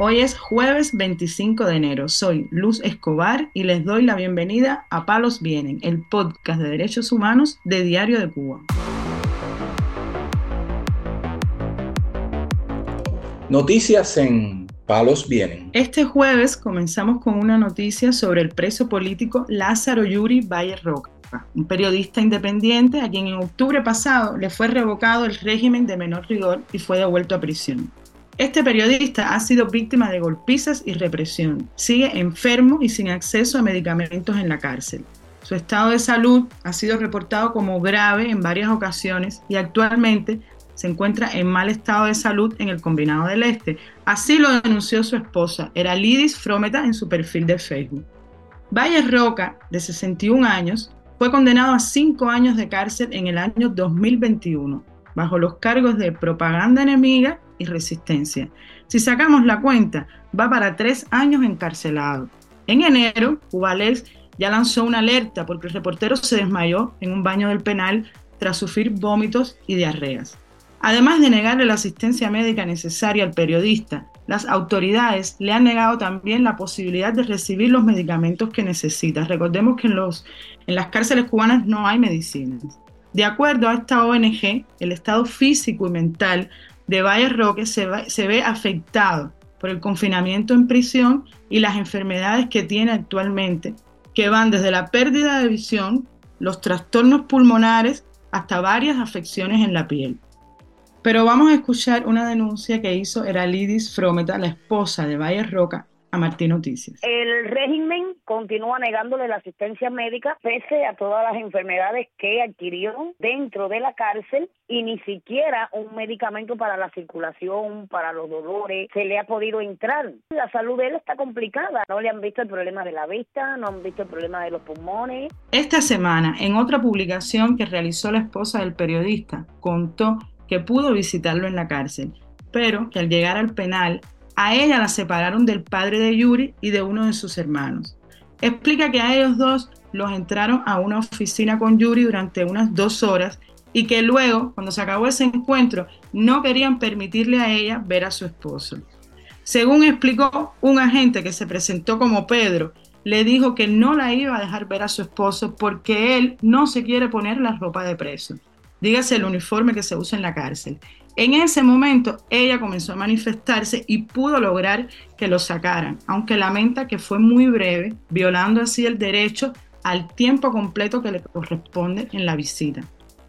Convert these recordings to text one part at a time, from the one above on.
Hoy es jueves 25 de enero. Soy Luz Escobar y les doy la bienvenida a Palos Vienen, el podcast de derechos humanos de Diario de Cuba. Noticias en Palos Vienen. Este jueves comenzamos con una noticia sobre el preso político Lázaro Yuri Valle Roca, un periodista independiente a quien en octubre pasado le fue revocado el régimen de menor rigor y fue devuelto a prisión. Este periodista ha sido víctima de golpizas y represión. Sigue enfermo y sin acceso a medicamentos en la cárcel. Su estado de salud ha sido reportado como grave en varias ocasiones y actualmente se encuentra en mal estado de salud en el Combinado del Este. Así lo denunció su esposa, Lidis Frometa, en su perfil de Facebook. Valle Roca, de 61 años, fue condenado a cinco años de cárcel en el año 2021, bajo los cargos de propaganda enemiga y resistencia. Si sacamos la cuenta, va para tres años encarcelado. En enero, Cubales ya lanzó una alerta porque el reportero se desmayó en un baño del penal tras sufrir vómitos y diarreas. Además de negarle la asistencia médica necesaria al periodista, las autoridades le han negado también la posibilidad de recibir los medicamentos que necesita. Recordemos que en, los, en las cárceles cubanas no hay medicinas. De acuerdo a esta ONG, el estado físico y mental de Valle Roque se, ve afectado por el confinamiento en prisión y las enfermedades que tiene actualmente, que van desde la pérdida de visión, los trastornos pulmonares, hasta varias afecciones en la piel. Pero vamos a escuchar una denuncia que hizo Eralidis Frometa, la esposa de Valle Roca, a Martín Noticias. El régimen continúa negándole la asistencia médica pese a todas las enfermedades que adquirió dentro de la cárcel y ni siquiera un medicamento para la circulación, para los dolores, se le ha podido entrar. La salud de él está complicada, no le han visto el problema de la vista, no han visto el problema de los pulmones. Esta semana, en otra publicación que realizó la esposa del periodista, contó que pudo visitarlo en la cárcel, pero que al llegar al penal a ella la separaron del padre de Yuri y de uno de sus hermanos. Explica que a ellos dos los entraron a una oficina con Yuri durante unas dos horas y que luego, cuando se acabó ese encuentro, no querían permitirle a ella ver a su esposo. Según explicó un agente que se presentó como Pedro, le dijo que no la iba a dejar ver a su esposo porque él no se quiere poner la ropa de preso. Dígase el uniforme que se usa en la cárcel. En ese momento ella comenzó a manifestarse y pudo lograr que lo sacaran, aunque lamenta que fue muy breve, violando así el derecho al tiempo completo que le corresponde en la visita.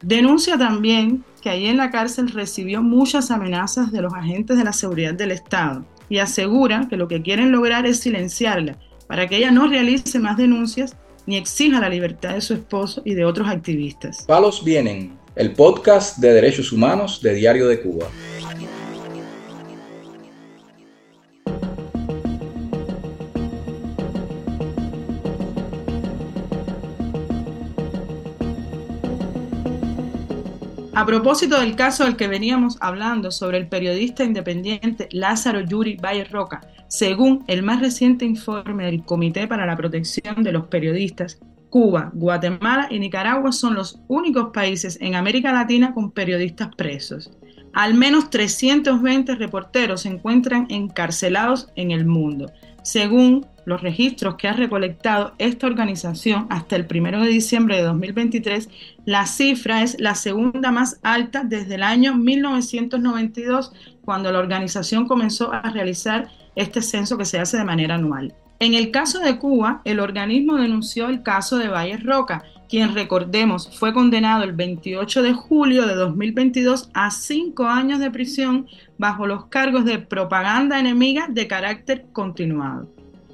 Denuncia también que allí en la cárcel recibió muchas amenazas de los agentes de la seguridad del Estado y asegura que lo que quieren lograr es silenciarla para que ella no realice más denuncias ni exija la libertad de su esposo y de otros activistas. Palos vienen el podcast de derechos humanos de Diario de Cuba. A propósito del caso del que veníamos hablando sobre el periodista independiente Lázaro Yuri Valle Roca, según el más reciente informe del Comité para la Protección de los Periodistas, Cuba, Guatemala y Nicaragua son los únicos países en América Latina con periodistas presos. Al menos 320 reporteros se encuentran encarcelados en el mundo. Según los registros que ha recolectado esta organización hasta el 1 de diciembre de 2023, la cifra es la segunda más alta desde el año 1992, cuando la organización comenzó a realizar este censo que se hace de manera anual. En el caso de Cuba, el organismo denunció el caso de Valles Roca, quien recordemos fue condenado el 28 de julio de 2022 a cinco años de prisión bajo los cargos de propaganda enemiga de carácter continuado.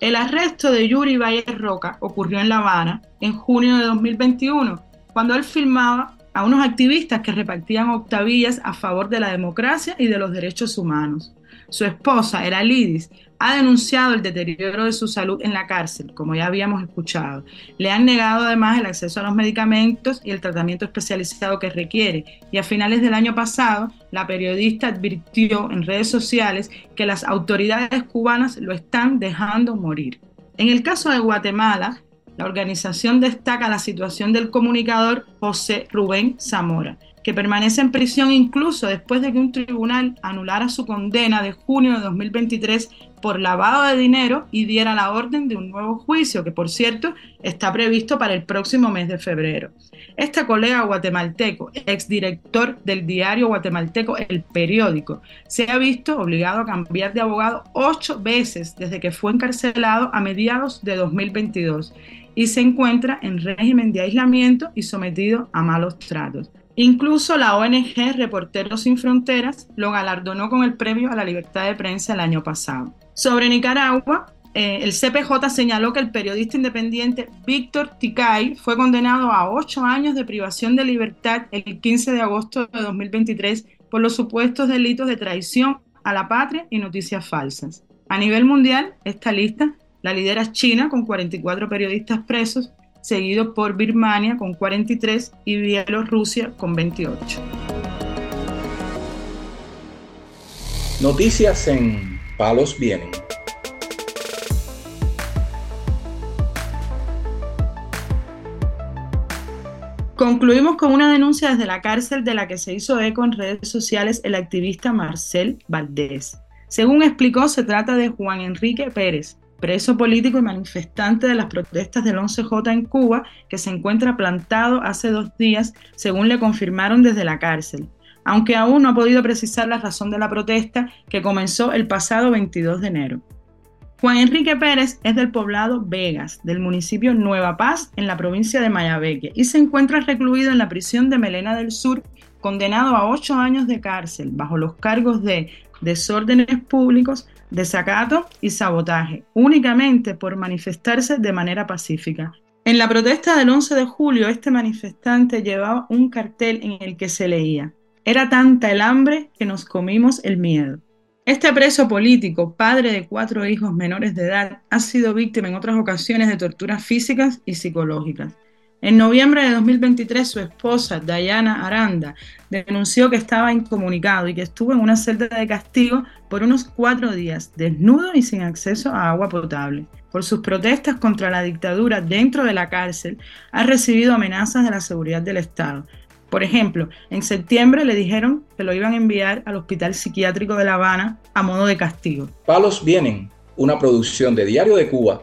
El arresto de Yuri Valles Roca ocurrió en La Habana en junio de 2021, cuando él filmaba a unos activistas que repartían octavillas a favor de la democracia y de los derechos humanos. Su esposa, era Lidis, ha denunciado el deterioro de su salud en la cárcel, como ya habíamos escuchado. Le han negado además el acceso a los medicamentos y el tratamiento especializado que requiere. Y a finales del año pasado, la periodista advirtió en redes sociales que las autoridades cubanas lo están dejando morir. En el caso de Guatemala, la organización destaca la situación del comunicador José Rubén Zamora, que permanece en prisión incluso después de que un tribunal anulara su condena de junio de 2023 por lavado de dinero y diera la orden de un nuevo juicio, que por cierto está previsto para el próximo mes de febrero. Este colega guatemalteco, exdirector del diario guatemalteco El Periódico, se ha visto obligado a cambiar de abogado ocho veces desde que fue encarcelado a mediados de 2022 y se encuentra en régimen de aislamiento y sometido a malos tratos. Incluso la ONG Reporteros Sin Fronteras lo galardonó con el premio a la libertad de prensa el año pasado. Sobre Nicaragua, eh, el CPJ señaló que el periodista independiente Víctor Ticay fue condenado a ocho años de privación de libertad el 15 de agosto de 2023 por los supuestos delitos de traición a la patria y noticias falsas. A nivel mundial, esta lista la lidera China con 44 periodistas presos seguido por Birmania con 43 y Bielorrusia con 28. Noticias en Palos Vienen. Concluimos con una denuncia desde la cárcel de la que se hizo eco en redes sociales el activista Marcel Valdés. Según explicó, se trata de Juan Enrique Pérez, preso político y manifestante de las protestas del 11J en Cuba, que se encuentra plantado hace dos días, según le confirmaron desde la cárcel, aunque aún no ha podido precisar la razón de la protesta que comenzó el pasado 22 de enero. Juan Enrique Pérez es del poblado Vegas, del municipio Nueva Paz, en la provincia de Mayabeque, y se encuentra recluido en la prisión de Melena del Sur, condenado a ocho años de cárcel bajo los cargos de desórdenes públicos, desacato y sabotaje, únicamente por manifestarse de manera pacífica. En la protesta del 11 de julio, este manifestante llevaba un cartel en el que se leía, era tanta el hambre que nos comimos el miedo. Este preso político, padre de cuatro hijos menores de edad, ha sido víctima en otras ocasiones de torturas físicas y psicológicas. En noviembre de 2023, su esposa, Diana Aranda, denunció que estaba incomunicado y que estuvo en una celda de castigo por unos cuatro días, desnudo y sin acceso a agua potable. Por sus protestas contra la dictadura dentro de la cárcel, ha recibido amenazas de la seguridad del Estado. Por ejemplo, en septiembre le dijeron que lo iban a enviar al Hospital Psiquiátrico de La Habana a modo de castigo. Palos Vienen, una producción de Diario de Cuba